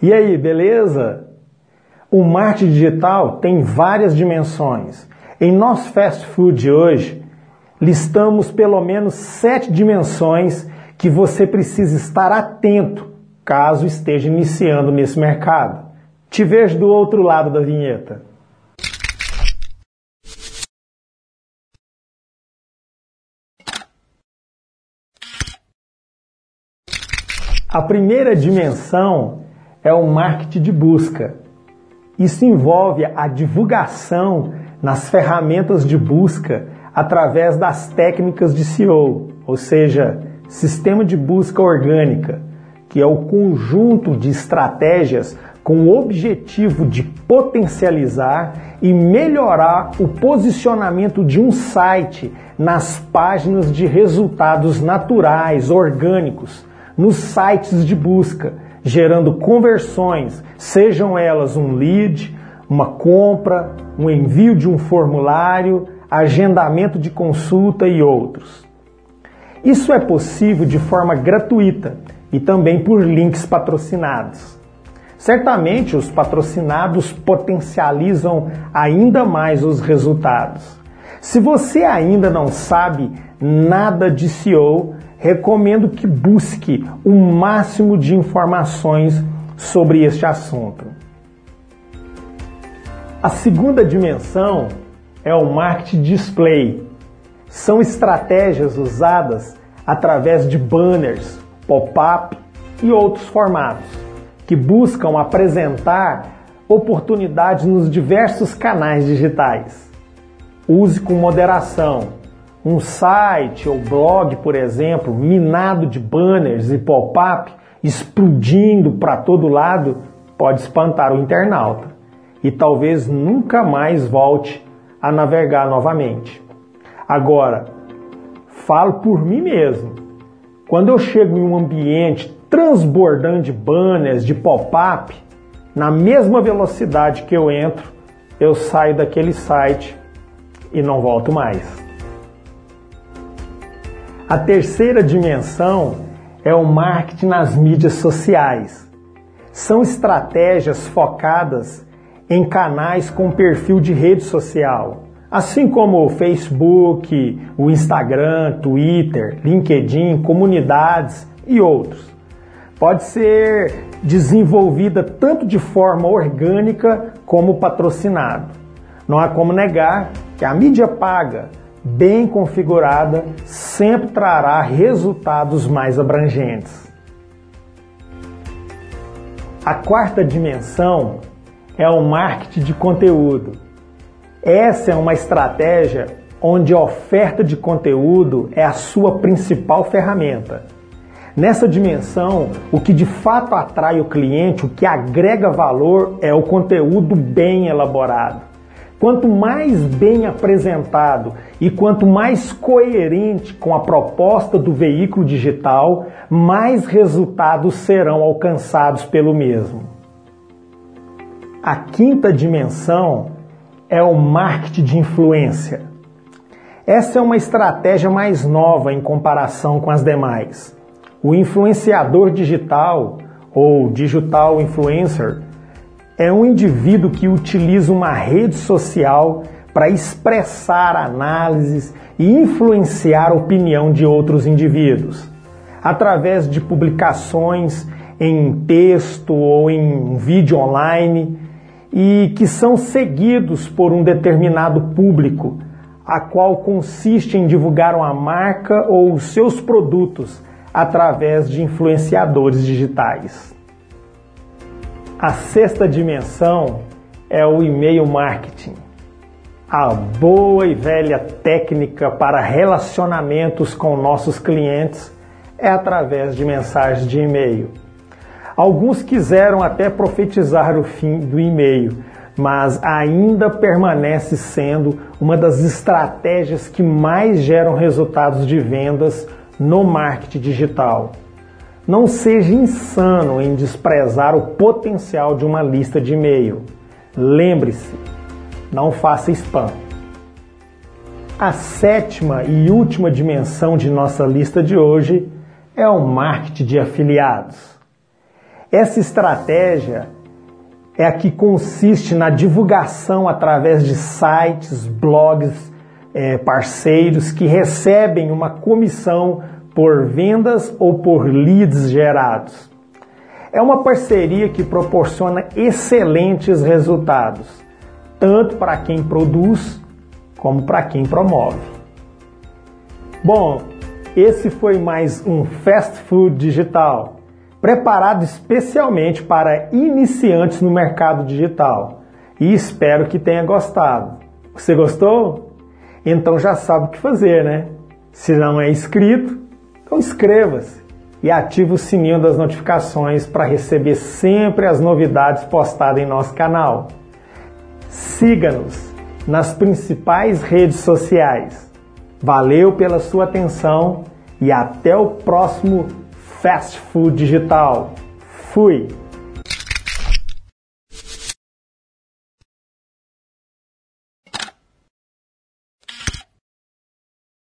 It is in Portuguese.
E aí, beleza? O marketing digital tem várias dimensões. Em nosso fast food de hoje, listamos pelo menos sete dimensões que você precisa estar atento caso esteja iniciando nesse mercado. Te vejo do outro lado da vinheta. A primeira dimensão é o marketing de busca. Isso envolve a divulgação nas ferramentas de busca através das técnicas de SEO, ou seja, sistema de busca orgânica, que é o conjunto de estratégias com o objetivo de potencializar e melhorar o posicionamento de um site nas páginas de resultados naturais, orgânicos, nos sites de busca, gerando conversões, sejam elas um lead, uma compra, um envio de um formulário, agendamento de consulta e outros. Isso é possível de forma gratuita e também por links patrocinados. Certamente os patrocinados potencializam ainda mais os resultados. Se você ainda não sabe nada de SEO, recomendo que busque o máximo de informações sobre este assunto. A segunda dimensão é o marketing display. São estratégias usadas através de banners, pop-up e outros formatos que buscam apresentar oportunidades nos diversos canais digitais. Use com moderação. Um site ou blog, por exemplo, minado de banners e pop-up explodindo para todo lado, pode espantar o internauta e talvez nunca mais volte a navegar novamente. Agora, falo por mim mesmo. Quando eu chego em um ambiente transbordando de banners, de pop-up, na mesma velocidade que eu entro, eu saio daquele site e não volto mais. A terceira dimensão é o marketing nas mídias sociais. São estratégias focadas em canais com perfil de rede social, assim como o Facebook, o Instagram, Twitter, LinkedIn, comunidades e outros pode ser desenvolvida tanto de forma orgânica como patrocinado. Não há como negar que a mídia paga, bem configurada, sempre trará resultados mais abrangentes. A quarta dimensão é o marketing de conteúdo. Essa é uma estratégia onde a oferta de conteúdo é a sua principal ferramenta. Nessa dimensão, o que de fato atrai o cliente, o que agrega valor é o conteúdo bem elaborado. Quanto mais bem apresentado e quanto mais coerente com a proposta do veículo digital, mais resultados serão alcançados pelo mesmo. A quinta dimensão é o marketing de influência. Essa é uma estratégia mais nova em comparação com as demais. O influenciador digital ou digital influencer é um indivíduo que utiliza uma rede social para expressar análises e influenciar a opinião de outros indivíduos, através de publicações em texto ou em vídeo online e que são seguidos por um determinado público, a qual consiste em divulgar uma marca ou seus produtos através de influenciadores digitais. A sexta dimensão é o e-mail marketing. A boa e velha técnica para relacionamentos com nossos clientes é através de mensagens de e-mail. Alguns quiseram até profetizar o fim do e-mail, mas ainda permanece sendo uma das estratégias que mais geram resultados de vendas no marketing digital. Não seja insano em desprezar o potencial de uma lista de e-mail. Lembre-se, não faça spam. A sétima e última dimensão de nossa lista de hoje é o marketing de afiliados. Essa estratégia é a que consiste na divulgação através de sites, blogs, é, parceiros que recebem uma comissão por vendas ou por leads gerados. É uma parceria que proporciona excelentes resultados, tanto para quem produz como para quem promove. Bom, esse foi mais um Fast Food Digital preparado especialmente para iniciantes no mercado digital. E espero que tenha gostado. Você gostou? Então já sabe o que fazer, né? Se não é inscrito, então inscreva-se e ative o sininho das notificações para receber sempre as novidades postadas em nosso canal. Siga-nos nas principais redes sociais. Valeu pela sua atenção e até o próximo Fast Food Digital. Fui!